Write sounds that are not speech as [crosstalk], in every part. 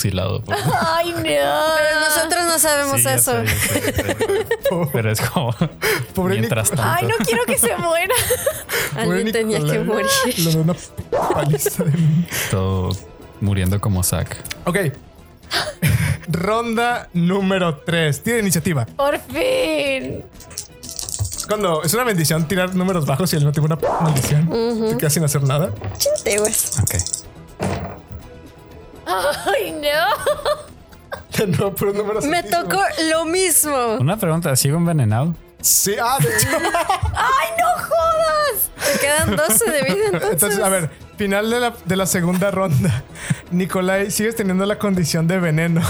fusilado. por- [laughs] Ay, no. Pero nosotros no sabemos Sí, eso. sé, sé. Pero es como Pobre mientras tanto. Ay, no quiero que se muera. Alguien tenía que morir. Le doy una paliza de mí. Todo muriendo como Zack. Ok. Ronda número 3. Tiene iniciativa. Por fin. Es cuando es una bendición tirar números bajos y al mismo tiempo una maldición. Te quedas sin hacer nada. Chinte, güey. Ok. Ay, no. [laughs] Nuevo, puros números Me altísimos. tocó lo mismo. Una pregunta, ¿sigo envenenado? Sí, ah, de hecho. [laughs] Ay, no jodas. Me quedan 12 de vida [laughs] entonces. Entonces, a ver, final de la, de la segunda ronda. Nicolai, sigues teniendo la condición de veneno.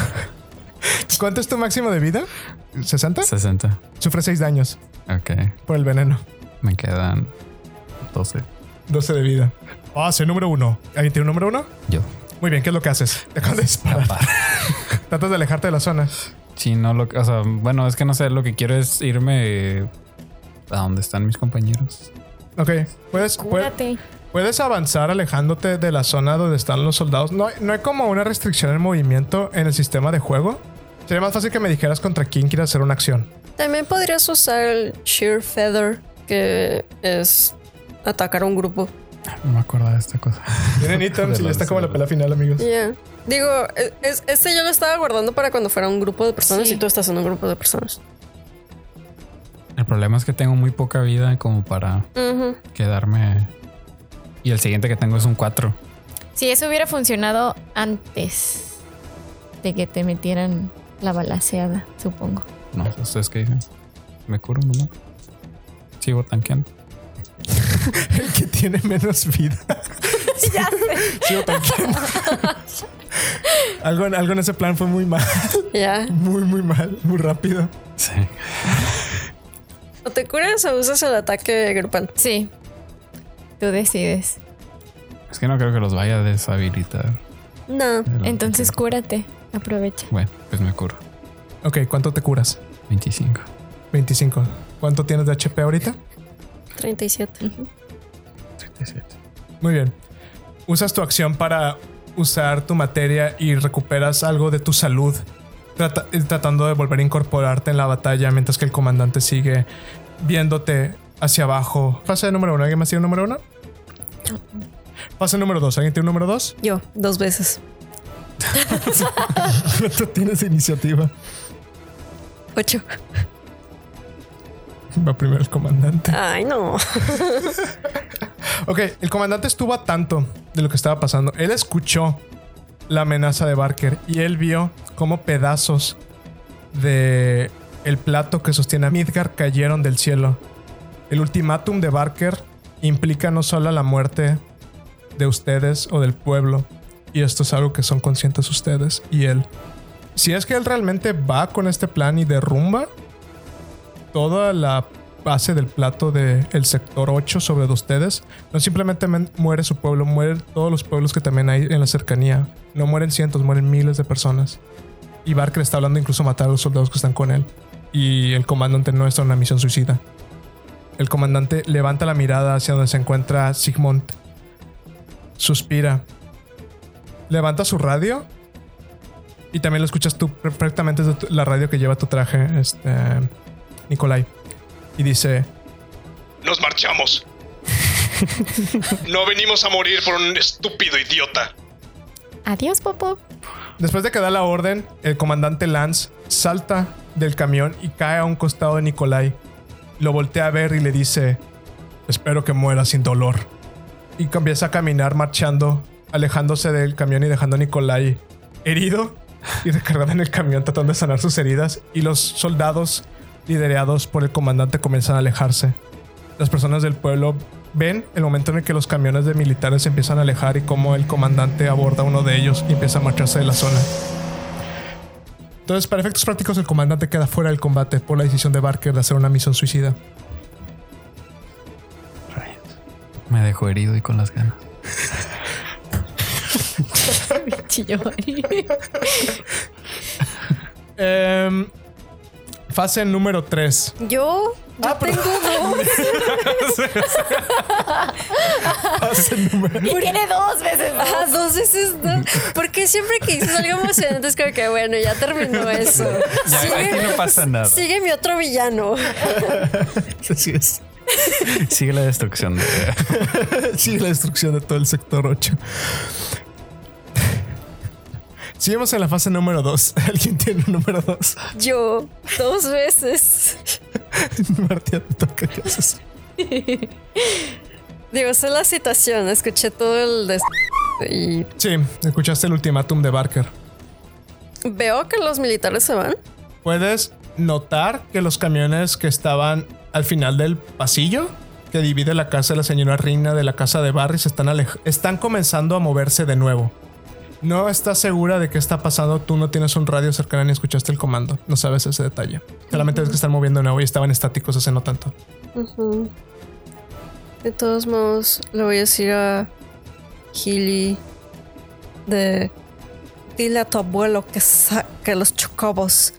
¿Cuánto es tu máximo de vida? ¿60? 60. Sufre 6 daños Ok. por el veneno. Me quedan 12. 12 de vida. Pase número 1. ¿Alguien tiene un número 1? Yo. Muy bien, ¿qué es lo que haces? Te acabas de disparar. [laughs] Tratas de alejarte de la zona. Sí, no lo O sea, bueno, es que no sé, lo que quiero es irme a donde están mis compañeros. Ok, puedes, puedes, Cúrate. puedes avanzar alejándote de la zona donde están los soldados. No, hay- no hay como una restricción en movimiento en el sistema de juego. Sería más fácil que me dijeras contra quién quieres hacer una acción. También podrías usar el Sheer Feather, que es atacar a un grupo. No me acuerdo de esta cosa. Tienen ítems y ya está como la pelea final, amigos. Ya. Digo, es- este yo lo estaba guardando para cuando fuera un grupo de personas Sí. y tú estás en un grupo de personas. El problema es que tengo muy poca vida como para quedarme. Y el siguiente que tengo es un 4. Si eso hubiera funcionado antes de que te metieran la balaseada, supongo. No, ¿ustedes qué dicen? ¿Me curo, mamá? Sigo tanqueando. [laughs] El que tiene menos vida. [laughs] ya sé. Sigo tanqueando. algo, en- algo en ese plan fue muy mal. Ya. Muy, muy mal. Muy rápido. Sí. O te curas o usas el ataque grupal. Sí. Tú decides. Es que no creo que los vaya a deshabilitar. No. Entonces cúrate. Aprovecha. Bueno, pues me curo. Ok, ¿cuánto te curas? 25. 25. ¿Cuánto tienes de HP ahorita? 37. 37. Muy bien. Usas tu acción para usar tu materia y recuperas algo de tu salud, trata- eh, tratando de volver a incorporarte en la batalla mientras que el comandante sigue viéndote hacia abajo. Fase número uno. ¿Alguien más tiene un número uno? Fase número dos. ¿Alguien tiene un número dos? Yo, dos veces. [laughs] ¿Cuánto tienes iniciativa? Ocho. Va primero el comandante. Ay, no. Ok, el comandante estuvo a tanto de lo que estaba pasando. Él escuchó la amenaza de Barker y él vio cómo pedazos de el plato que sostiene a Midgar cayeron del cielo. El ultimátum de Barker implica no solo la muerte de ustedes o del pueblo, y esto es algo que son conscientes ustedes y él. Si es que él realmente va con este plan y derrumba toda la base del plato del sector 8 sobre de ustedes, no simplemente men- muere su pueblo, mueren todos los pueblos que también hay en la cercanía. No mueren cientos, mueren miles de personas. Y Barker está hablando incluso de matar a los soldados que están con él. Y el comandante no está en una misión suicida. El comandante levanta la mirada hacia donde se encuentra Sigmund. Suspira. Levanta su radio. Y también lo escuchas tú perfectamente desde la radio que lleva tu traje, este, Nikolai. Y dice, Nos marchamos. No venimos a morir por un estúpido idiota. Adiós, Popo. Después de que da la orden, el comandante Lance salta del camión y cae a un costado de Nikolai. Lo voltea a ver y le dice, espero que muera sin dolor. Y comienza a caminar marchando, alejándose del camión y dejando a Nikolai herido y recargado en el camión tratando de sanar sus heridas. Y los soldados liderados por el comandante comienzan a alejarse. Las personas del pueblo ven el momento en el que los camiones de militares se empiezan a alejar y cómo el comandante aborda uno de ellos y empieza a marcharse de la zona. Entonces, para efectos prácticos, el comandante queda fuera del combate por la decisión de Barker de hacer una misión suicida. Me dejó herido y con las ganas. [laughs] Chillón. Fase número 3. Yo, yo tengo dos. [laughs] Fase número Y tiene dos veces. dos. Ajá, dos veces no. Porque siempre que dices algo emocionante es como que bueno, ya terminó eso. Ya, aquí no pasa nada. Sigue mi otro villano. Así es. Sigue la destrucción de. [laughs] Sigue la destrucción de todo el sector 8. Seguimos en la fase número 2. [laughs] ¿Alguien tiene un número 2? Yo, dos veces. [laughs] Martia, te toca. ¿Qué haces? Digo, sé la situación, escuché todo el des... y Sí, escuchaste el ultimátum de Barker. veo que los militares se van. Puedes notar que los camiones que estaban al final del pasillo que divide la casa de la señora Rina de la casa de Barry se están, están comenzando a moverse de nuevo. No estás segura de qué está pasando, tú no tienes un radio cercano ni escuchaste el comando, no sabes ese detalle. Solamente ves que están moviendo de nuevo y estaban estáticos hace no tanto. De todos modos, le voy a decir a Healy de dile a tu abuelo que saque los chocobos.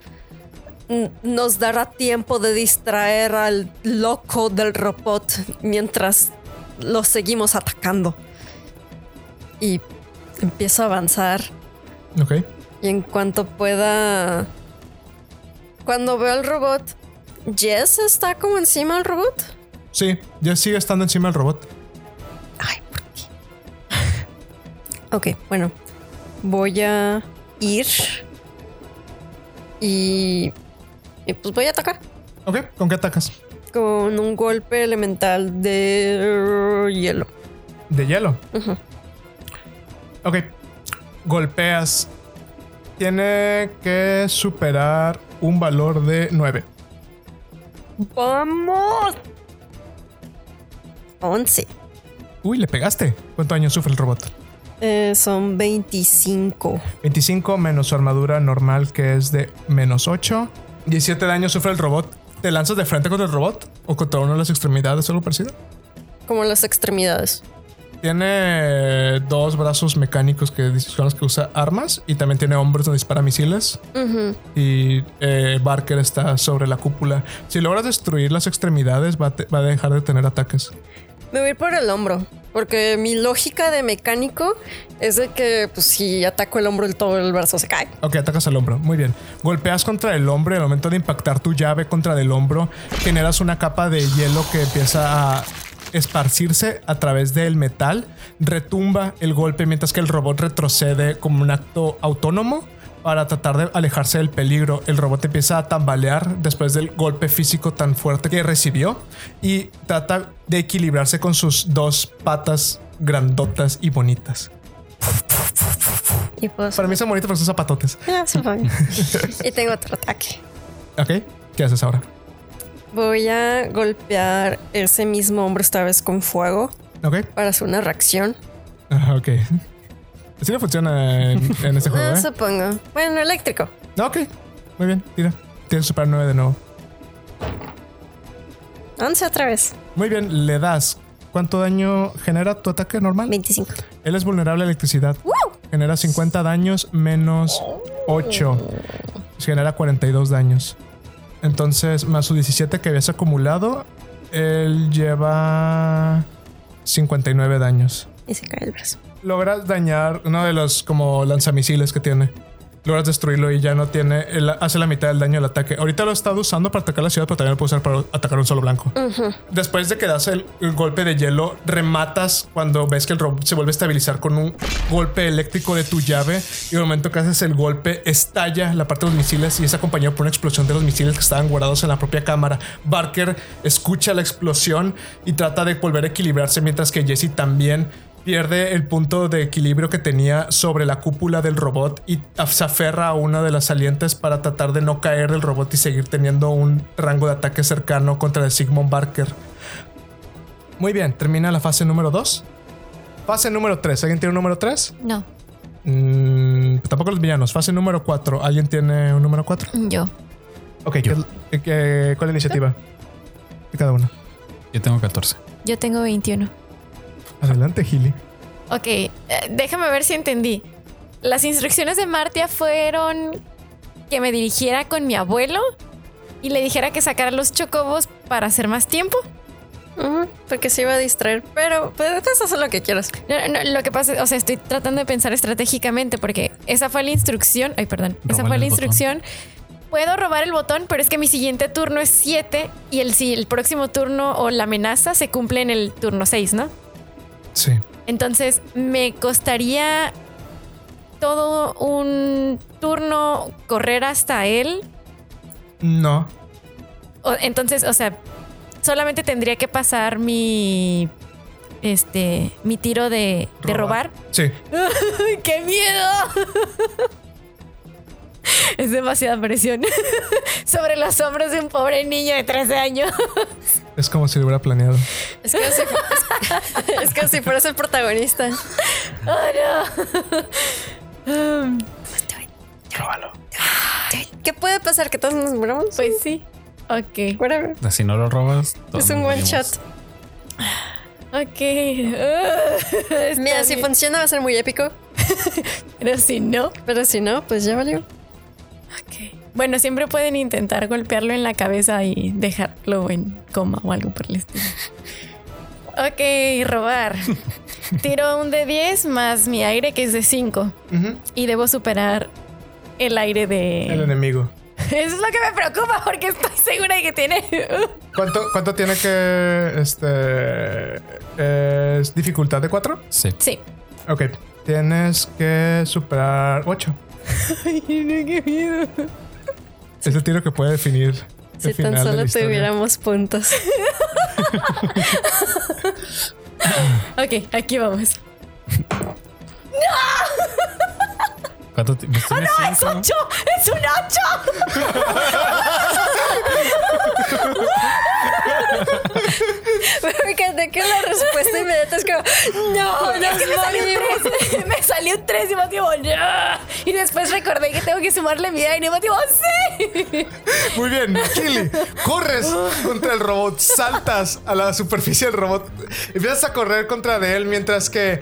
Nos dará tiempo de distraer al loco del robot mientras lo seguimos atacando. Y empiezo a avanzar. Ok. Y en cuanto pueda. Cuando veo al robot, Jess está como encima del robot. Sí, ya sigue estando encima del robot. Ay, ¿por qué? [laughs] ok, bueno. Voy a ir. Y. Y pues voy a atacar. Ok, ¿con qué atacas? Con un golpe elemental de hielo. De hielo. Ujú. Ok. Golpeas. Tiene que superar un valor de 9. ¡Vamos! 11. Uy, le pegaste. ¿Cuánto daño sufre el robot? Eh, son 25. 25 menos su armadura normal que es de menos 8. 17 daño sufre el robot. ¿Te lanzas de frente contra el robot? ¿O contra una de las extremidades o algo parecido? Como las extremidades. Tiene dos brazos mecánicos que son los que usa armas y también tiene hombros donde dispara misiles. Y eh, Barker está sobre la cúpula. Si logras destruir las extremidades, va a, te- va a dejar de tener ataques. Me voy a ir por el hombro. Porque mi lógica de mecánico es de que, pues, si ataco el hombro, el todo el brazo se cae. Ok, atacas al hombro. Muy bien. Golpeas contra el hombro y al momento de impactar tu llave contra el hombro, generas una capa de hielo que empieza a esparcirse a través del metal. Retumba el golpe mientras que el robot retrocede como un acto autónomo para tratar de alejarse del peligro. El robot empieza a tambalear después del golpe físico tan fuerte que recibió y trata de equilibrarse con sus dos patas grandotas y bonitas. Y pues. Para mí son bonitas porque son zapatotes. [laughs] Ah, supongo. [laughs] y tengo otro ataque. Ok, ¿qué haces ahora? Voy a golpear ese mismo hombre esta vez con fuego Ok, para hacer una reacción. Ajá, ok. Así no funciona en, en este [laughs] juego, Ah, ¿eh? supongo. Bueno, eléctrico. Ok, muy bien, tira. Tienes que superar 9 de nuevo. 11 otra vez. Muy bien, le das. ¿Cuánto daño genera tu ataque normal? 25. Él es vulnerable a electricidad. Genera 50 daños menos 8. Genera 42 daños. Entonces, más su 17 que habías acumulado, él lleva 59 daños. Y se cae el brazo. Logras dañar uno de los como lanzamisiles que tiene. Logras destruirlo y ya no tiene. él hace la mitad del daño del ataque. Ahorita lo he estado usando para atacar la ciudad, pero también lo puedo usar para atacar un solo blanco. Después de que das el, el golpe de hielo, rematas cuando ves que el robot se vuelve a estabilizar con un golpe eléctrico de tu llave. Y el momento que haces el golpe, estalla la parte de los misiles y es acompañado por una explosión de los misiles que estaban guardados en la propia cámara. Barker escucha la explosión y trata de volver a equilibrarse, mientras que Jesse también pierde el punto de equilibrio que tenía sobre la cúpula del robot y se aferra a una de las salientes para tratar de no caer del robot y seguir teniendo un rango de ataque cercano contra el Sigmund Barker. Muy bien, termina la fase número 2. Fase número 3. ¿Alguien tiene un número 3? No, tampoco los villanos. Fase número 4. ¿Alguien tiene un número 4? yo. Ok, ¿qué- qué- ¿cuál es la iniciativa? De cada uno. Yo tengo 14. Yo tengo 21. Adelante, Gili. Ok, eh, déjame ver si entendí. Las instrucciones de Martia fueron que me dirigiera con mi abuelo y le dijera que sacara los chocobos para hacer más tiempo. Porque se iba a distraer, pero puedes hacer lo que quieras. No, no, lo que pasa, o sea, estoy tratando de pensar estratégicamente porque esa fue la instrucción. Ay, perdón. esa fue la botón. instrucción. Puedo robar el botón, pero es que mi siguiente turno es 7 y el, si el próximo turno o la amenaza se cumple en el turno 6, ¿no? Sí. Entonces me costaría todo un turno correr hasta él. No. O- entonces, o sea, solamente tendría que pasar mi este mi tiro de, de robar. Sí. ¡Ay, [laughs] ¡Qué miedo! [laughs] Es demasiada presión [laughs] sobre los hombros de un pobre niño de 13 años. Es como si lo hubiera planeado. Es que si, es, [laughs] es que si fueras el protagonista. Róbalo. ¿Qué puede pasar? ¿Que todos nos muramos? Pues sí. Ok. Whatever. Si no lo robas, Es un one shot. Ok. Está Mira, si funciona va a ser muy épico. [laughs] Pero si no. Pero si no, pues ya valió. Ok. Bueno, siempre pueden intentar golpearlo en la cabeza y dejarlo en coma o algo por el estilo. [laughs] Ok, robar. [laughs] Tiro un de 10 más mi aire, que es de 5. Ujú. Y debo superar el aire de. El enemigo. [laughs] Eso es lo que me preocupa porque estoy segura de que tiene. ¿Cuánto, cuánto tiene que. Este. Es dificultad de 4? Sí. Sí. Ok. Tienes que superar 8. Ay, no, qué miedo. Es el tiro que puede definir. el Si final tan de la solo tuviéramos puntos. [laughs] Ok, aquí vamos. ¿Cuánto ti- pues tienes ¡Es cinco? 8! ¡Es un 8! [laughs] [laughs] Me encanta que la respuesta inmediata es como, no, nos Es que me salió un [laughs] 3. Me salió un 3 y me digo, "No". Y después recordé que tengo que sumarle mi aire y me digo, [laughs] sí. Muy bien, Kili, corres contra el robot, saltas a la superficie del robot, empiezas a correr contra de él mientras que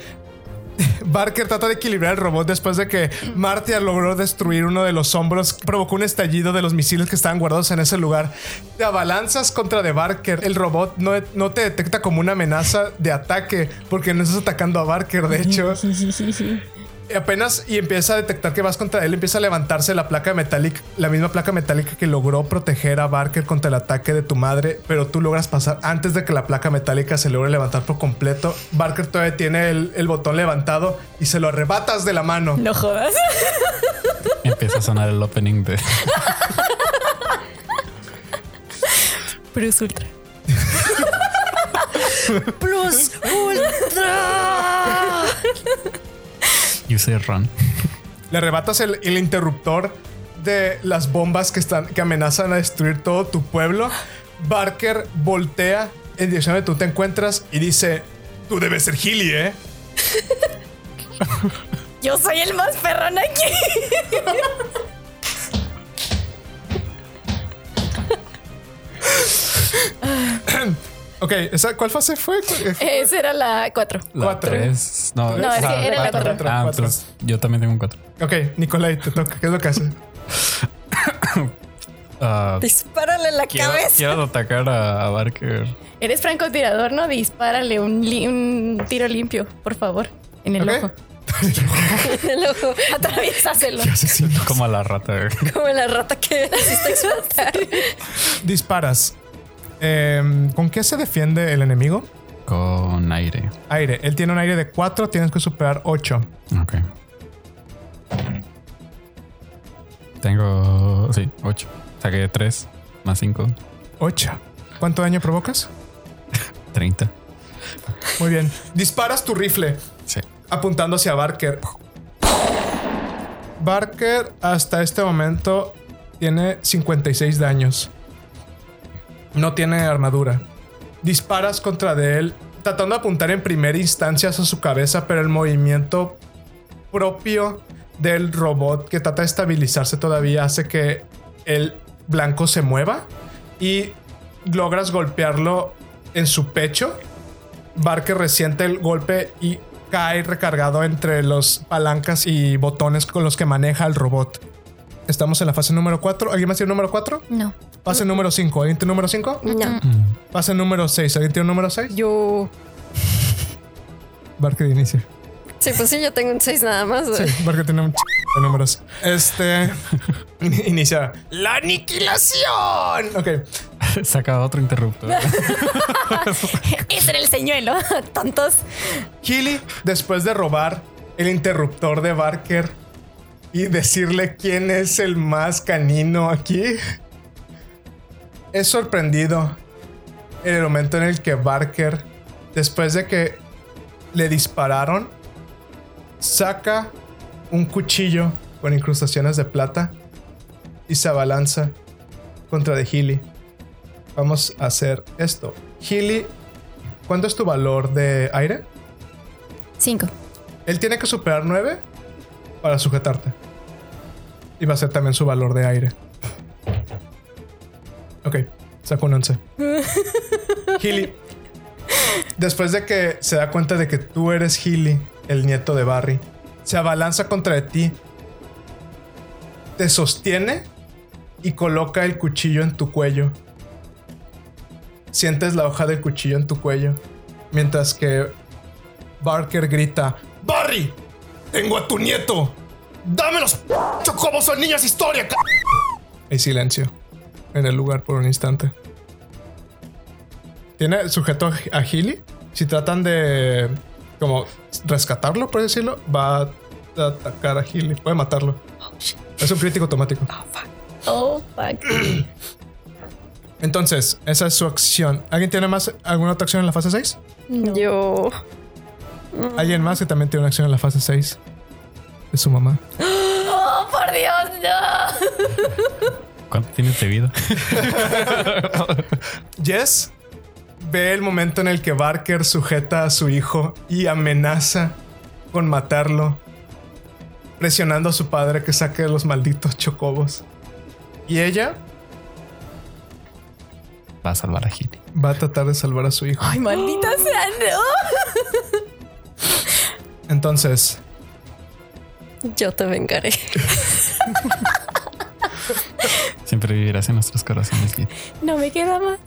[laughs] Barker trata de equilibrar el robot después de que Martia logró destruir uno de los hombros, provocó un estallido de los misiles que estaban guardados en ese lugar. Te abalanzas contra de Barker. El robot no, no te detecta como una amenaza de ataque porque no estás atacando a Barker, de hecho. Y apenas y empieza a detectar que vas contra él, empieza a levantarse la placa metálica, la misma placa metálica que logró proteger a Barker contra el ataque de tu madre, pero tú logras pasar antes de que la placa metálica se logre levantar por completo. Barker todavía tiene el, el botón levantado y se lo arrebatas de la mano. No jodas. [laughs] Empieza a sonar el opening de. Bruce Ultra. Plus Ultra. [laughs] [laughs] You say run. Le arrebatas el, el interruptor de las bombas que están que amenazan a destruir todo tu pueblo. Barker voltea en dirección de tú te encuentras y dice: Tú debes ser Healy, ¿eh? Yo soy el más perrón aquí. [laughs] Ok, ¿esa, ¿cuál fase fue? Esa era la 4. La Cuatro. tres. No, No, es que ah, era la cuatro. cuatro. Ah, Cuatro. entonces yo también tengo un 4. Ok, Nicolai, te toca. ¿Qué es lo que hace? [coughs] Dispárale en la quiero, cabeza. quiero atacar a, a Barker. Eres francotirador, ¿no? Dispárale un, li- un tiro limpio, por favor. En el Ok. ojo. [laughs] El ojo, Atraviésaselo. Como a la rata. como la rata que [laughs] hiciste explotar. Disparas. Em, ¿Con qué se defiende el enemigo? Con aire. Aire. Él tiene un aire de 4, tienes que superar 8. Ok. Tengo. Sí, 8. Saqué 3 más 5. 8. ¿Cuánto daño provocas? [laughs] 30. Muy bien. Disparas tu rifle Sí. apuntando hacia Barker. Barker hasta este momento tiene 56 daños. No tiene armadura. Disparas contra de él, tratando de apuntar en primera instancia hacia su cabeza, pero el movimiento propio del robot que trata de estabilizarse todavía hace que el blanco se mueva y logras golpearlo en su pecho. Barker resiente el golpe y cae recargado entre los palancas y botones con los que maneja el robot. Estamos en la fase número 4. ¿Alguien más tiene número 4? No. Fase número 5. ¿Alguien tiene número 5? No. Fase número 6. ¿Alguien tiene un número 6? Yo. Barker inicia. Sí, pues sí, yo tengo un 6 nada más. Sí. Barker tiene un ch de números. Este. [laughs] in- inicia. ¡La aniquilación! Ok. Saca otro interruptor. [laughs] Ese era el señuelo. Tontos. Healy, después de robar el interruptor de Barker y decirle quién es el más canino aquí, es sorprendido en el momento en el que Barker, después de que le dispararon, saca un cuchillo con incrustaciones de plata y se abalanza contra de Healy. Vamos a hacer esto. Healy, ¿cuánto es tu valor de aire? Cinco. Él tiene que superar 9 para sujetarte. Y va a ser también su valor de aire. Ok, saco un 11. [laughs] Healy. Después de que se da cuenta de que tú eres Healy, el nieto de Barry, se abalanza contra de ti, te sostiene y coloca el cuchillo en tu cuello. Sientes la hoja del cuchillo en tu cuello, mientras que Barker grita: ¡Barry! ¡Tengo a tu nieto! ¡Dame los chocobos o niñas historia! ca-". Hay silencio en el lugar por un instante. ¿Tiene sujeto a Healy? Si tratan de como rescatarlo, por decirlo, va a atacar a Healy. Puede matarlo. Es un crítico automático. Oh, fuck. [clears throat] Entonces, esa es su acción. ¿Alguien tiene más alguna otra acción en la fase 6? Yo. ¿Alguien más que también tiene una acción en la fase 6? Es su mamá. [gasps] Oh, por Dios, no. [laughs] ¿Cuánto tienes de vida? [laughs] Jess ve el momento en el que Barker sujeta a su hijo y amenaza con matarlo, presionando a su padre que saque los malditos chocobos. Y ella Va a salvar a Gili. va a tratar de salvar a su hijo. Ay, maldita sea, no. Entonces, Yo te vengaré. [laughs] Siempre vivirás en nuestros corazones, Gili. No me queda más.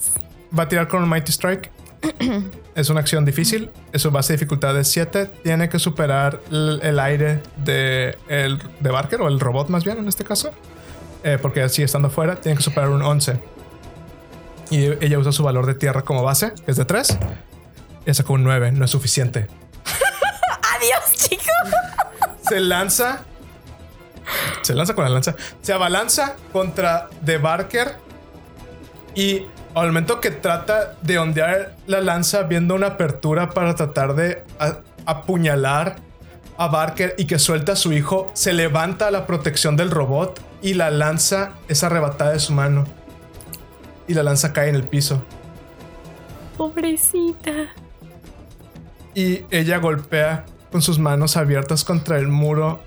va a tirar con un Mighty Strike. [clears throat] es una acción difícil. Es su base de dificultad es 7. Tiene que superar el, el aire de, el, de Barker o el robot más bien en este caso. Eh, porque así estando fuera, tiene que superar un 11. Y ella usa su valor de tierra como base, que es de 3. Y sacó un 9, no es suficiente. [laughs] Adiós, chicos. Se lanza. [laughs] Se lanza con la lanza. Se abalanza contra The Barker. Y al momento que trata de ondear la lanza, viendo una apertura para tratar de apuñalar a Barker y que suelta a su hijo, se levanta a la protección del robot y la lanza es arrebatada de su mano. Y la lanza cae en el piso. Pobrecita. y ella golpea con sus manos abiertas contra el muro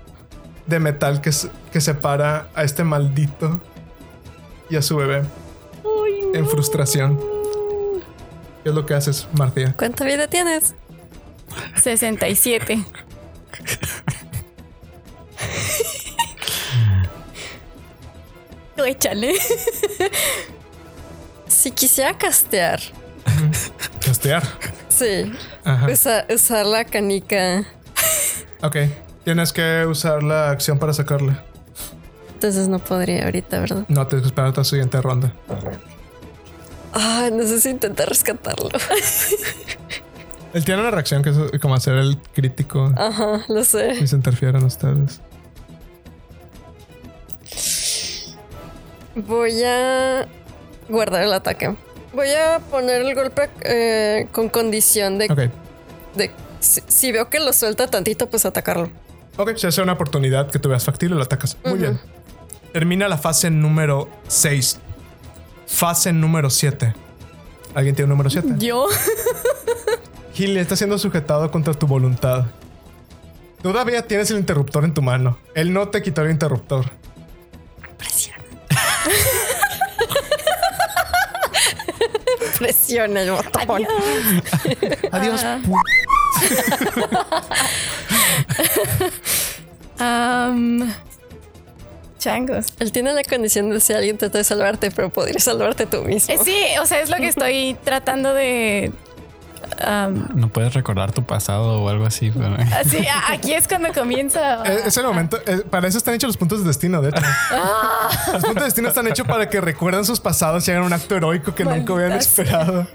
de metal que, que separa a este maldito y a su bebé Ay, no. en frustración. ¿Qué es lo que haces, Martía? ¿Cuánta vida tienes? 67. Tú [laughs] échale. [laughs] Si quisiera castear, Castear. sí, usa- usar la canica. Ok. Tienes que usar la acción para sacarla. Entonces no podría ahorita, ¿verdad? No, tienes que esperar hasta la siguiente ronda. Ah, necesito intentar rescatarlo. [laughs] Él tiene una reacción que es como hacer el crítico Ajá, lo sé. y se interfieren ustedes. Voy a guardar el ataque. Voy a poner el golpe eh, con condición de, Ok. de si, si veo que lo suelta tantito, pues atacarlo. Ok, si hace una oportunidad que tú veas factible, lo atacas. Muy bien. Termina la fase número 6. Fase número 7. ¿Alguien tiene un número 7? [laughs] Yo. Gil está siendo sujetado contra tu voluntad. Todavía tienes el interruptor en tu mano. Él no te quitó el interruptor. Presiona [laughs] el botón. Adiós. [laughs] [laughs] Changos. Él tiene la condición de si alguien trata de salvarte, pero podría salvarte tú mismo. Eh, sí, o sea, es lo que estoy [laughs] tratando de. No puedes recordar tu pasado o algo así. pero- aquí es cuando comienza. Eh, Es el momento. eh, para eso están hechos los puntos de destino, de hecho. Los puntos de destino están hechos para que recuerden sus pasados y hagan un acto heroico que nunca hubieran esperado.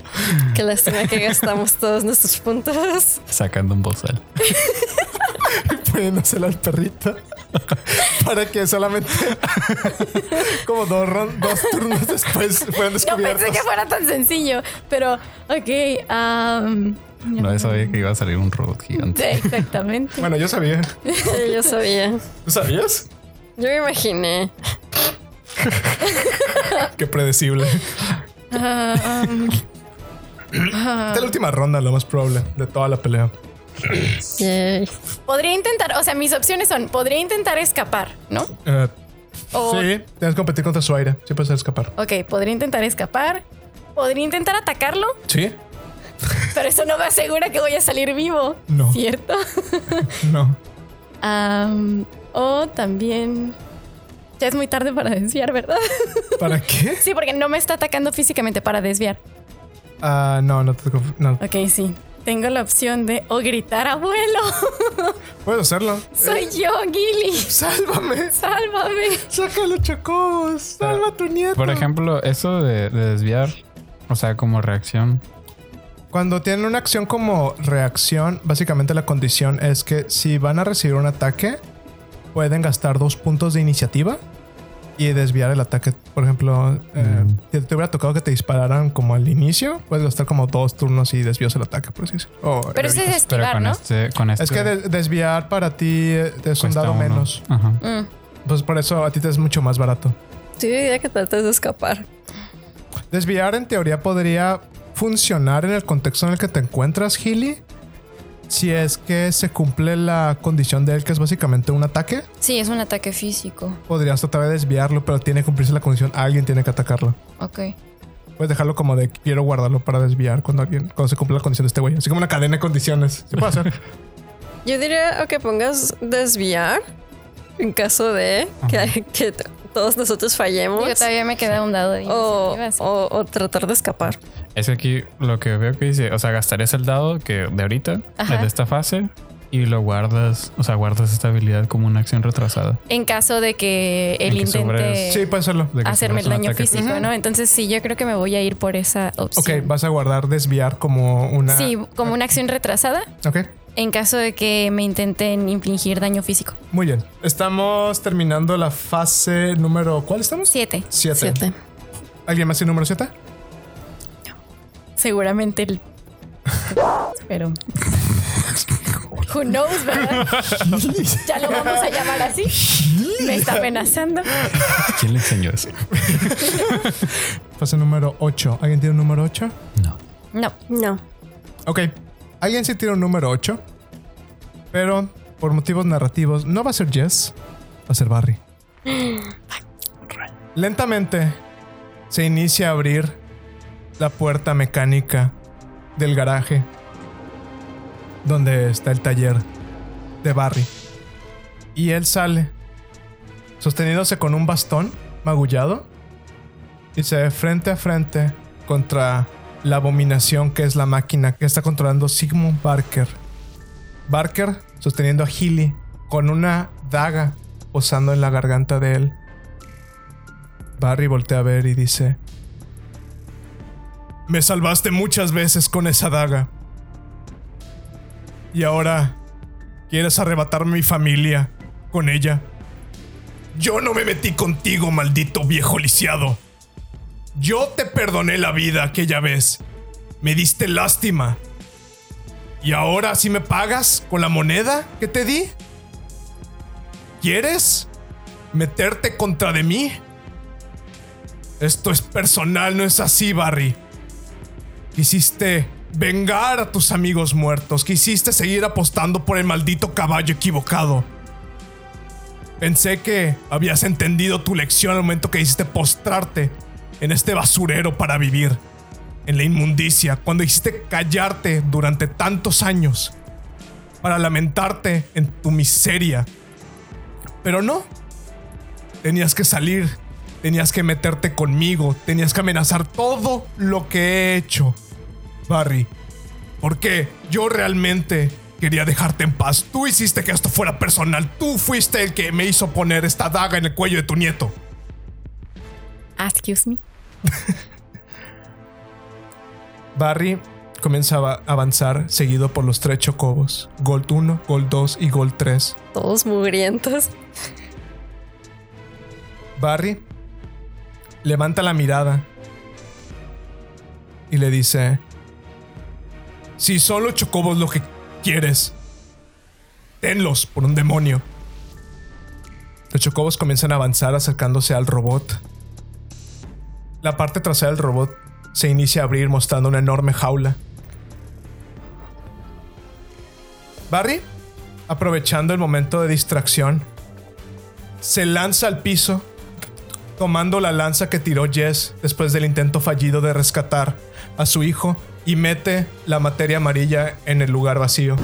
Qué lástima que gastamos todos nuestros puntos. Sacando un bozal. [laughs] poniéndoselo al perrito [laughs] para que solamente [laughs] como dos, ron- dos turnos después fueran No descubiertos. pensé que fuera tan sencillo, pero ok. No sabía que iba a salir un robot sí, gigante. exactamente. Bueno, yo sabía. Sí, yo sabía. [laughs] ¿Tú sabías? Yo me imaginé. Qué predecible. Esta es la última ronda, lo más probable de toda la pelea. Yay. podría intentar, o sea, mis opciones son: podría intentar escapar, ¿no? Eh, O- Sí, tienes que competir contra su aire. Sí puedes escapar. Ok, podría intentar escapar. Podría intentar atacarlo, Sí, pero eso no me asegura que voy a salir vivo. No. ¿Cierto? [laughs] no. O también. Ya es muy tarde para desviar, ¿verdad? ¿Para qué? sí, porque no me está atacando físicamente para desviar. Ah, no, no te no. Ok, sí. Tengo la opción de o gritar abuelo. [laughs] Puedes hacerlo. Soy yo, Gilly. Sálvame. Sálvame. Sácalo, chocos. Salva a tu nieto. Por ejemplo, eso de, de desviar, o sea, como reacción. Cuando tienen una acción como reacción, básicamente la condición es que si van a recibir un ataque, pueden gastar dos puntos de iniciativa y desviar el ataque. Por ejemplo, eh, si te hubiera tocado que te dispararan como al inicio, puedes gastar como dos turnos y desvías el ataque, por así decirlo. Pero ese evitas. es Pero esquivar, con ¿no? este, con este. Es que de- desviar para ti eh, es un dado uno. menos. Ajá. Mm. Pues por eso a ti te es mucho más barato. Yo diría que trates de escapar. Desviar en teoría podría funcionar en el contexto en el que te encuentras, Healy. Si es que se cumple la condición de él, que es básicamente un ataque, Sí, es un ataque físico. podrías tratar de desviarlo, pero tiene que cumplirse la condición. Alguien tiene que atacarlo. Ok. Puedes dejarlo como de quiero guardarlo para desviar cuando alguien, cuando se cumple la condición de este güey. Así como una cadena de condiciones. Se puede hacer. [laughs] Yo diría que pongas desviar en caso de que, que todos nosotros fallemos. Yo todavía me queda un dado de O, o- o tratar de escapar. Es que aquí lo que veo que dice, o sea, gastarías el dado que de ahorita, Ajá. de esta fase, y lo guardas, o sea, guardas esta habilidad como una acción retrasada. En caso de que él que intente Sí, puede hacerlo. De que hacerme el daño físico, ¿no? Entonces sí, yo creo que me voy a ir por esa Ok, opción. vas a guardar desviar como una. Sí, como una acción retrasada Ok. En caso de que me intenten infligir daño físico. Muy bien. Estamos terminando la fase número. ¿Cuál estamos? Siete. Siete. Siete. ¿Alguien más el número 7? Seguramente el. [laughs] Pero. Who knows, ¿verdad? [laughs] ya lo vamos a llamar así. Me está amenazando. ¿Quién le enseñó eso? Fase número 8. ¿Alguien tiene un número 8? No. No. No. Ok. Alguien sí tiene un número 8. Pero por motivos narrativos, no va a ser Jess, va a ser Barry. Lentamente se inicia a abrir la puerta mecánica del garaje donde está el taller de Barry. Y él sale sosteniéndose con un bastón magullado y se ve frente a frente contra la abominación que es la máquina que está controlando Sigmund Barker. Barker sosteniendo a Healy con una daga posando en la garganta de él. Barry voltea a ver y dice: Me salvaste muchas veces con esa daga. Y ahora quieres arrebatarme mi familia con ella. Yo no me metí contigo, maldito viejo lisiado. Yo te perdoné la vida aquella vez. Me diste lástima. ¿Y ahora sí me pagas con la moneda que te di? ¿Quieres meterte contra de mí? Esto es personal, no es así, Barry. Quisiste vengar a tus amigos muertos. Quisiste seguir apostando por el maldito caballo equivocado. Pensé que habías entendido tu lección al momento que hiciste postrarte en este basurero para vivir. En la inmundicia, cuando hiciste callarte durante tantos años. Para lamentarte en tu miseria. Pero no. tenías que salir, tenías que meterte conmigo, tenías que amenazar todo lo que he hecho. Barry, porque yo realmente quería dejarte en paz. Tú hiciste que esto fuera personal. Tú fuiste el que me hizo poner esta daga en el cuello de tu nieto. Excuse me. [laughs] Barry comenzaba a avanzar seguido por los tres chocobos. Gold 1, Gold 2 y Gold 3. Todos mugrientos. Barry levanta la mirada y le dice, si son los chocobos lo que quieres, tenlos por un demonio. Los chocobos comienzan a avanzar acercándose al robot. La parte trasera del robot se inicia a abrir mostrando una enorme jaula. Barry, aprovechando el momento de distracción, se lanza al piso, tomando la lanza que tiró Jess después del intento fallido de rescatar a su hijo y mete la materia amarilla en el lugar vacío.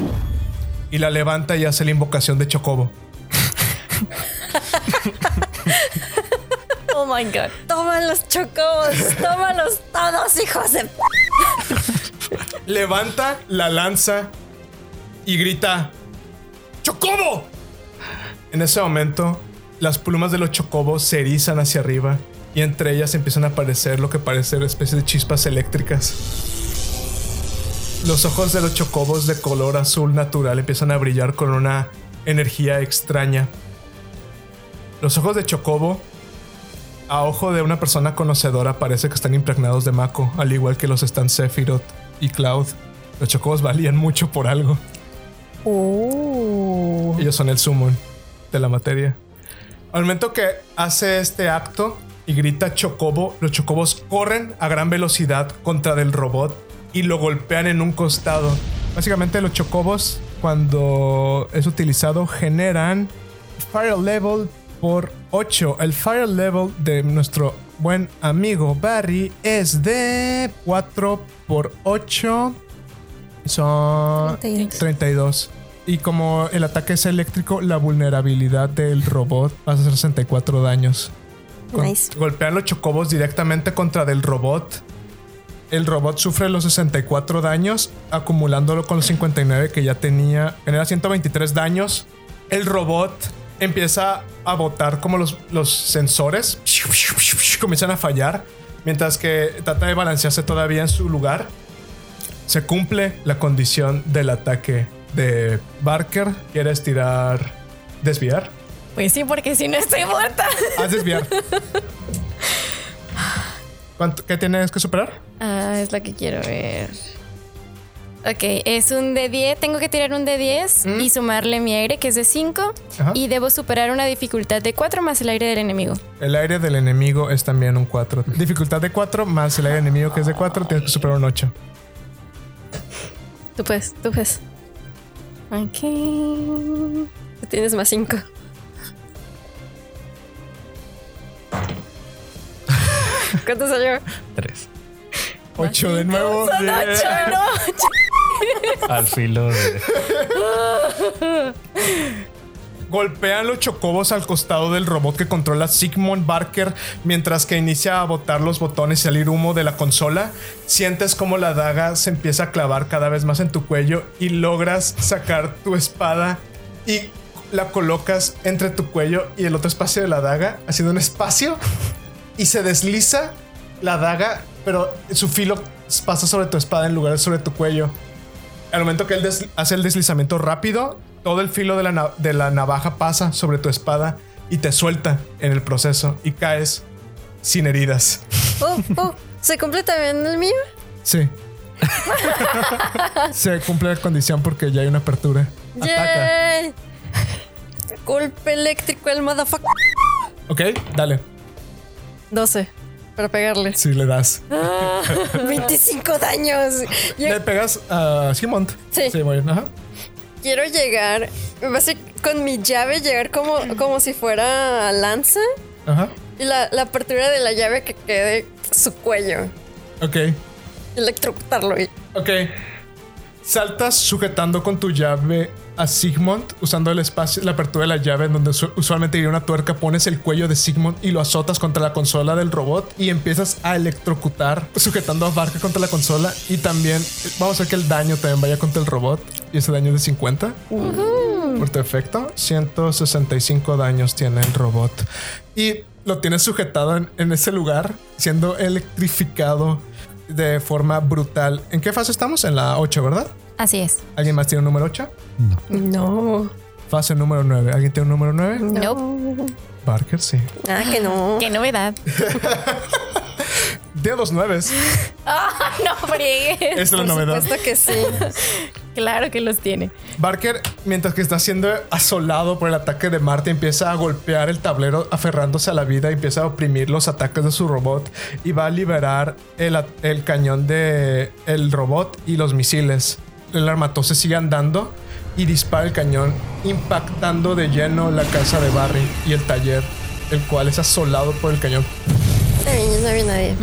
Y la levanta y hace la invocación de Chocobo. [laughs] Oh my god. Toma los chocobos. [laughs] Tómalos todos, hijos de. levanta la lanza y grita ¡Chocobo! En ese momento, las plumas de los chocobos se erizan hacia arriba y entre ellas empiezan a aparecer lo que parecen especies de chispas eléctricas. Los ojos de los chocobos de color azul natural empiezan a brillar con una energía extraña. Los ojos de chocobo, a ojo de una persona conocedora, parece que están impregnados de Mako, al igual que los están Sephiroth y Cloud. Los chocobos valían mucho por algo. Oh. Ellos son el summon de la materia. Al momento que hace este acto y grita Chocobo, los chocobos corren a gran velocidad contra del robot y lo golpean en un costado. Básicamente los chocobos cuando es utilizado generan fire level por 8. El fire level de nuestro buen amigo Barry es de 4 por 8. Son 32. 32. Y como el ataque es eléctrico, la vulnerabilidad del robot ser 64 daños. Nice. Golpean los chocobos directamente contra del robot. El robot sufre los 64 daños, acumulándolo con los 59 que ya tenía. Genera 123 daños. El robot empieza a botar como los, los sensores. Comienzan a fallar. Mientras que trata de balancearse todavía en su lugar. Se cumple la condición del ataque de Barker. ¿Quieres tirar desviar? Pues sí, porque si no estoy muerta. Haz desviar. [laughs] ¿Cuánto, ¿Qué tienes que superar? Ah, es lo que quiero ver. Ok, es un de 10. Tengo que tirar un de 10 mm. y sumarle mi aire, que es de 5. Y debo superar una dificultad de 4 más el aire del enemigo. El aire del enemigo es también un 4. Dificultad de 4 más el aire del enemigo, que es de 4. Tienes que superar un 8. Tú puedes, tú puedes. Ok. Tú tienes más 5. [laughs] ¿Cuánto salió? 3. Ocho de nuevo. [laughs] Al filo de. Golpean los chocobos al costado del robot que controla Sigmund Barker mientras que inicia a botar los botones y salir humo de la consola. Sientes como la daga se empieza a clavar cada vez más en tu cuello y logras sacar tu espada y la colocas entre tu cuello y el otro espacio de la daga, haciendo un espacio y se desliza la daga, pero su filo pasa sobre tu espada en lugar de sobre tu cuello. Al momento que él hace el deslizamiento rápido, todo el filo de la, de la navaja pasa sobre tu espada y te suelta en el proceso y caes sin heridas. [laughs] Oh, oh, ¿se cumple también el mío? Sí. [laughs] Se cumple la condición porque ya hay una apertura. Ataca. Golpe eléctrico al motherfucker. Ok, dale. 12. Para pegarle. Si le das. [laughs] 25 daños. Yo Le pegas a Simont. Sí. Sí, muy bien. Ajá. quiero llegar. Basi- con mi llave, llegar como, como si fuera lanza. Ajá. Y la, la apertura de la llave que quede su cuello. Ok. Electrocutarlo. Y, Ok. Saltas sujetando con tu llave a Sigmund usando el espacio, la apertura de la llave en donde usu- usualmente iría una tuerca, pones el cuello de Sigmund y lo azotas contra la consola del robot y empiezas a electrocutar sujetando a Barker contra la consola y también vamos a ver que el daño también vaya contra el robot y ese daño es de 50. Por tu efecto, 165 daños tiene el robot. Y lo tienes sujetado en, en ese lugar, siendo electrificado de forma brutal. ¿En qué fase estamos? En la 8, ¿verdad? Así es. ¿Alguien más tiene un número 8? No. Fase número 9. ¿Alguien tiene un número 9? No. Barker, sí. Ah, que no. [gasps] Qué novedad. [laughs] De los 9. [laughs] no friegues. Esa es la Por novedad. supuesto que sí. [laughs] Claro que los tiene. Barker, mientras que está siendo asolado por el ataque de Marte, empieza a golpear el tablero aferrándose a la vida, empieza a oprimir los ataques de su robot y va a liberar el, cañón de el robot y los misiles. El armatose sigue andando y dispara el cañón, impactando de lleno la casa de Barry y el taller, el cual es asolado por el cañón. No había nadie.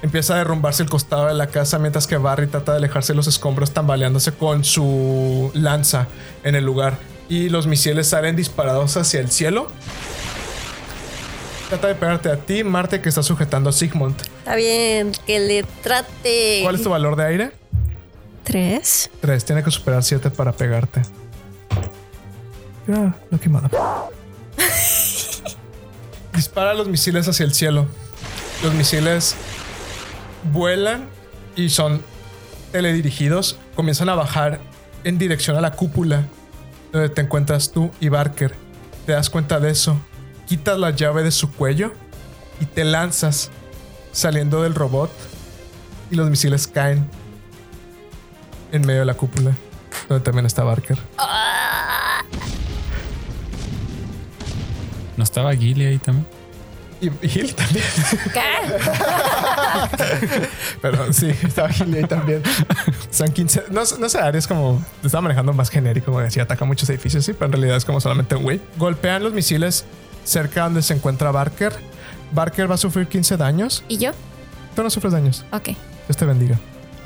Empieza a derrumbarse el costado de la casa mientras que Barry trata de alejarse de los escombros tambaleándose con su lanza en el lugar. Y los misiles salen disparados hacia el cielo. Trata de pegarte a ti, Marte, que está sujetando a Sigmund. Está bien, que le trate. ¿Cuál es tu valor de aire? ¿Tres? 3. Tiene que superar 7 para pegarte. Ah, no quemado. [laughs] Dispara los misiles hacia el cielo. Los misiles vuelan y son teledirigidos. Comienzan a bajar en dirección a la cúpula donde te encuentras tú y Barker. Te das cuenta de eso. Quitas la llave de su cuello y te lanzas saliendo del robot y los misiles caen en medio de la cúpula, donde también está Barker. ¿No estaba Gilly ahí también? Y, y Gil también. ¿Qué? [laughs] Pero sí, estaba Gil ahí también. Son 15. No, no sé, Aries como estaba manejando más genérico, como decía, ataca muchos edificios, sí, pero en realidad es como solamente un güey. Golpean los misiles cerca donde se encuentra Barker. Barker va a sufrir 15 daños. ¿Y yo? Tú no sufres daños. Ok. Dios te bendiga.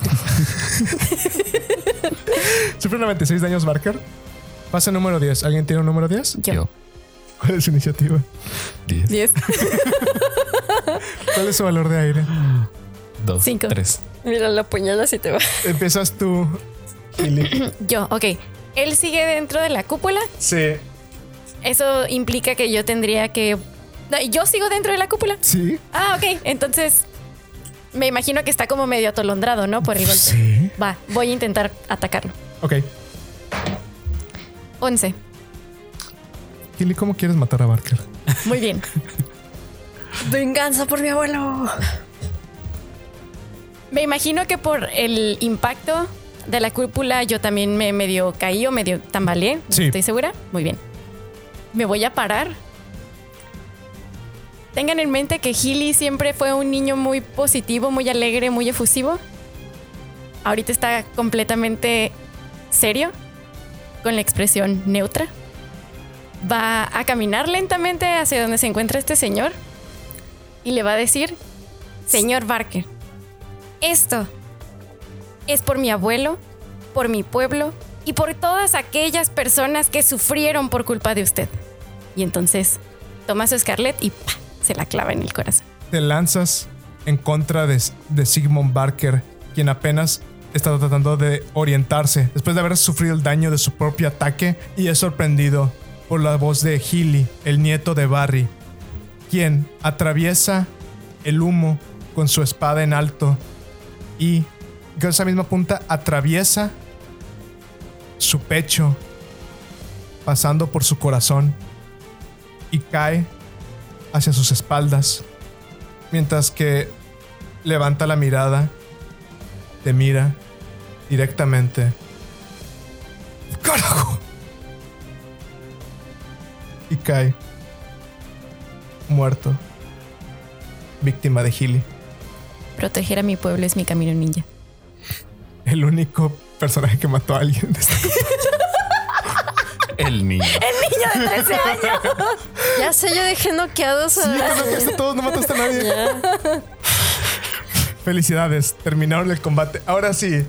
[laughs] Sufre 96 daños Barker. Pasa número 10. ¿Alguien tiene un número 10? Yo. ¿Cuál es su iniciativa? 10, 10. ¿Cuál es su valor de aire? 2, Cinco. 3. Mira, la puñala si te va. Empiezas tú. [clears throat] Yo, ok. Él sigue dentro de la cúpula. Sí. Eso implica que yo tendría que. No, ¿Yo sigo dentro de la cúpula? Sí. Ah, ok. Entonces. Me imagino que está como medio atolondrado, ¿no? Por el golpe. Sí. Va, voy a intentar atacarlo. Ok. 11. Gili, ¿cómo quieres matar a Barker? Muy bien. [laughs] Venganza por mi abuelo. Me imagino que por el impacto de la cúpula yo también me medio caí o medio tambaleé. ¿no Sí. ¿Estoy segura? Muy bien. Me voy a parar. Tengan en mente que Healy siempre fue un niño muy positivo, muy alegre, muy efusivo. Ahorita está completamente serio, con la expresión neutra. Va a caminar lentamente hacia donde se encuentra este señor y le va a decir, señor Barker, esto es por mi abuelo, por mi pueblo y por todas aquellas personas que sufrieron por culpa de usted. Y entonces toma su Scarlett y ¡pa! Se la clava en el corazón. Te lanzas en contra de, Sigmund Barker, quien apenas está tratando de orientarse después de haber sufrido el daño de su propio ataque y es sorprendido por la voz de Healy, el nieto de Barry, quien atraviesa el humo con su espada en alto y con esa misma punta atraviesa su pecho, pasando por su corazón y cae hacia sus espaldas, mientras que levanta la mirada, te mira directamente. ¡Carajo! Y cae muerto, víctima de Healy. Proteger a mi pueblo es mi camino ninja. El único personaje que mató a alguien de esta [laughs] El niño. [laughs] El niño de 13 años. [laughs] ya sé, yo dejé noqueados. A... Sí, noqueaste a todos, no mataste a nadie. Yeah. [laughs] Felicidades, terminaron el combate. Ahora sí.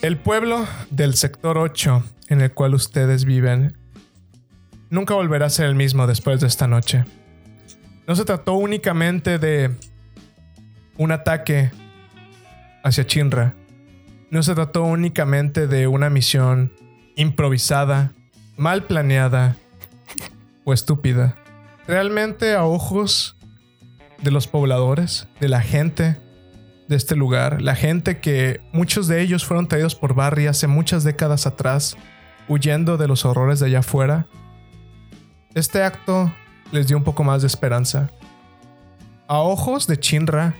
El pueblo del sector 8 en el cual ustedes viven nunca volverá a ser el mismo después de esta noche. No se trató únicamente de un ataque hacia Chinra. No se trató únicamente de una misión improvisada, mal planeada o estúpida. Realmente a ojos de los pobladores, de la gente de este lugar, la gente que muchos de ellos fueron traídos por Barry hace muchas décadas atrás, huyendo de los horrores de allá afuera, este acto les dio un poco más de esperanza. A ojos de Chinra,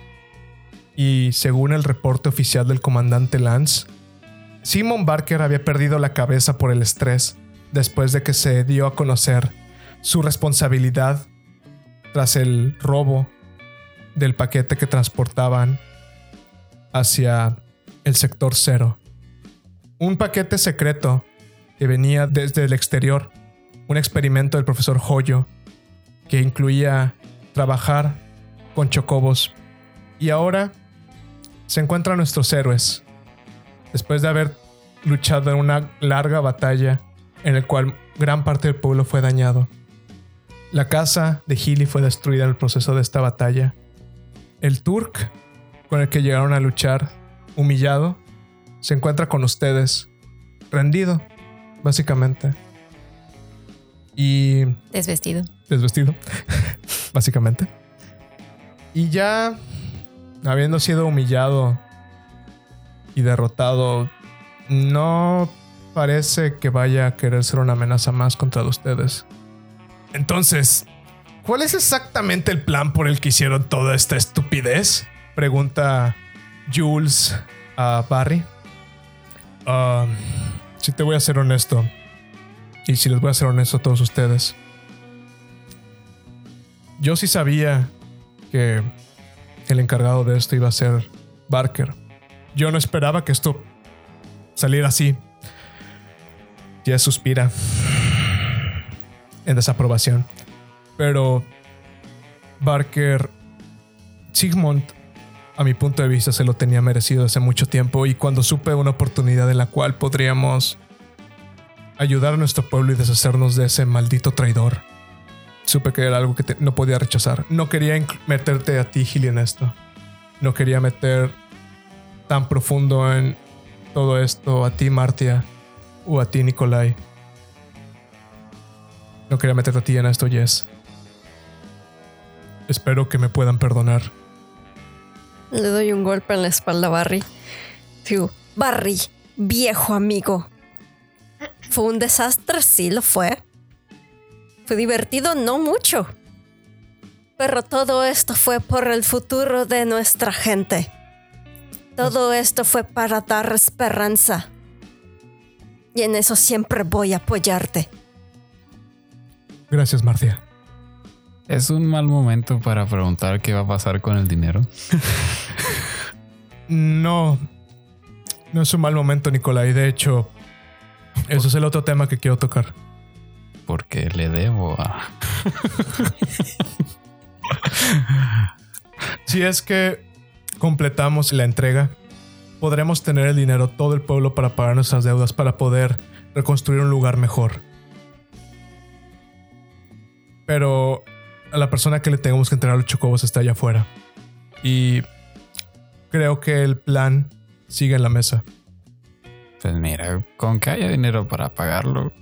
y según el reporte oficial del comandante Lance, Simon Barker había perdido la cabeza por el estrés después de que se dio a conocer su responsabilidad tras el robo del paquete que transportaban hacia el sector cero. Un paquete secreto que venía desde el exterior, un experimento del profesor Hoyo que incluía trabajar con chocobos. Y ahora se encuentran nuestros héroes, después de haber luchado en una larga batalla en la cual gran parte del pueblo fue dañado. La casa de Healy fue destruida en el proceso de esta batalla. El Turk, con el que llegaron a luchar, humillado, se encuentra con ustedes, rendido, básicamente. Y Desvestido. desvestido, [laughs] básicamente. Y ya, habiendo sido humillado y derrotado, no parece que vaya a querer ser una amenaza más contra ustedes. Entonces, ¿cuál es exactamente el plan por el que hicieron toda esta estupidez? Pregunta Jules a Barry. Ah, si te voy a ser honesto, y si les voy a ser honesto a todos ustedes, yo sí sabía que el encargado de esto iba a ser Barker. Yo no esperaba que esto saliera así. Ya suspira en desaprobación. Pero Barker, Sigmund, a mi punto de vista, se lo tenía merecido hace mucho tiempo. Y cuando supe una oportunidad en la cual podríamos ayudar a nuestro pueblo y deshacernos de ese maldito traidor, supe que era algo que no podía rechazar. No quería meterte a ti, Gilly, en esto. No quería meter tan profundo en todo esto a ti, Martia, o a ti, Nikolai. No quería meterte a ti en esto, Jess. Espero que me puedan perdonar. Le doy un golpe en la espalda a Barry. Barry, viejo amigo. Fue un desastre, sí lo fue. Fue divertido, no mucho. Pero todo esto fue por el futuro de nuestra gente. Todo esto fue para dar esperanza. Y en eso siempre voy a apoyarte. Gracias, Martia. Es un mal momento para preguntar qué va a pasar con el dinero. [laughs] No. No es un mal momento, Nikolai. De hecho, eso es el otro tema que quiero tocar. Porque le debo a. [laughs] Si es que completamos la entrega, podremos tener el dinero, todo el pueblo para pagar nuestras deudas, para poder reconstruir un lugar mejor. Pero a la persona que le tengamos que entregar los chocobos está allá afuera. Y creo que el plan sigue en la mesa. Pues mira, con que haya dinero para pagarlo,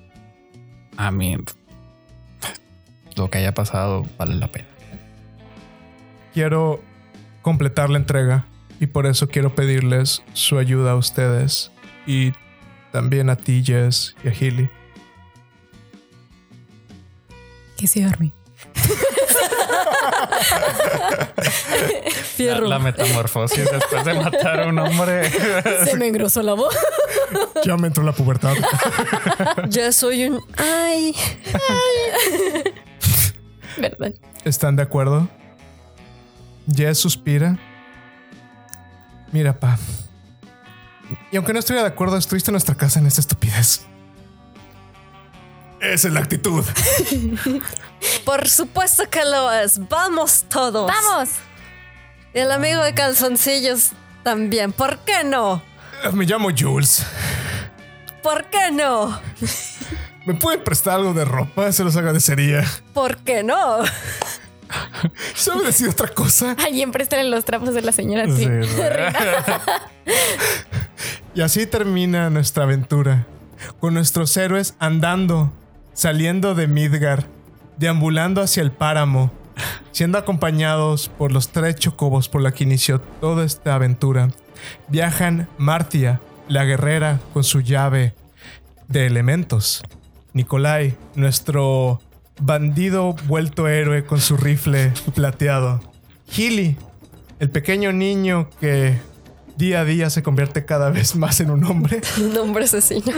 a mí lo que haya pasado vale la pena. Quiero completar la entrega y por eso quiero pedirles su ayuda a ustedes y también a ti, Jess, y a Healy. ¿Qué se [laughs] arme? La, la metamorfosis después de matar a un hombre. Se me engrosó la voz. Ya me entró la pubertad. Ya soy un... Ay, Verdad. ¿Están de acuerdo? Jess suspira. Mira, pa. Y aunque no estuviera de acuerdo, estuviste en nuestra casa en esta estupidez. Esa es la actitud. por supuesto que lo es. Vamos todos. ¡Vamos! Y el amigo de calzoncillos también. ¿Por qué no? Me llamo Jules. ¿Por qué no? ¿Me pueden prestar algo de ropa? Se los agradecería. ¿Por qué no? ¿Sabe decir otra cosa? Alguien préstale los trapos de la señora. Sí. [laughs] Y así termina nuestra aventura, con nuestros héroes andando, saliendo de Midgar, deambulando hacia el páramo, siendo acompañados por los tres chocobos por la que inició toda esta aventura. Viajan Martia, la guerrera, con su llave de elementos. Nikolai, nuestro bandido vuelto héroe con su rifle plateado. Healy, el pequeño niño que día a día se convierte cada vez más en un hombre. Un hombre asesino.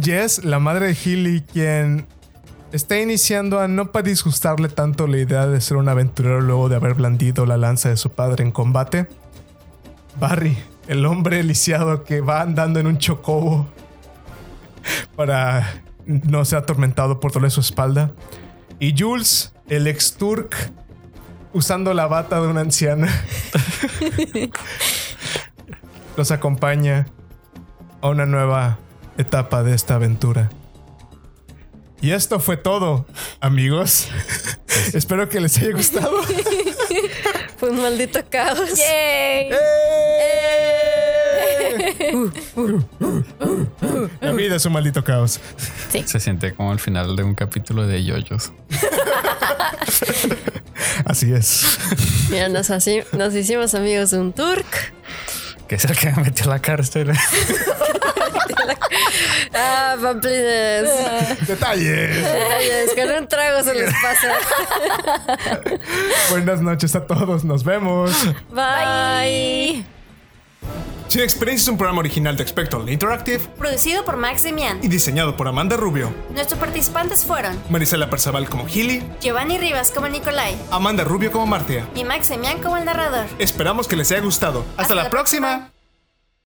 Jess, la madre de Healy, quien está iniciando a no para disgustarle tanto la idea de ser un aventurero luego de haber blandido la lanza de su padre en combate. Barry, el hombre lisiado que va andando en un chocobo para no ser atormentado por doler su espalda. Y Jules, el ex Turk, usando la bata de una anciana. [laughs] Los acompaña a una nueva etapa de esta aventura. Y esto fue todo, amigos. [laughs] Espero que les haya gustado. [laughs] Fue un maldito caos. ¡Yay! [laughs] La vida es un maldito caos. Se siente como el final de un capítulo de yoyos. Así es. Mira, nos, así- nos hicimos amigos de un turk. Que es el que me metió a la cárcel. [laughs] Ah, pamplines. Detalles. Ay, es que en un trago se les pasa. Buenas noches a todos. Nos vemos. Bye. Sin Experiencia es un programa original de Expectral Interactive Producido por Max Demian. y diseñado por Amanda Rubio, Nuestros participantes fueron Marisela Perzaval como Healy, Giovanni Rivas como Nicolai Amanda Rubio como Martia. y Max Demian como el narrador. Esperamos que les haya gustado. Hasta, Hasta la, la próxima. próxima.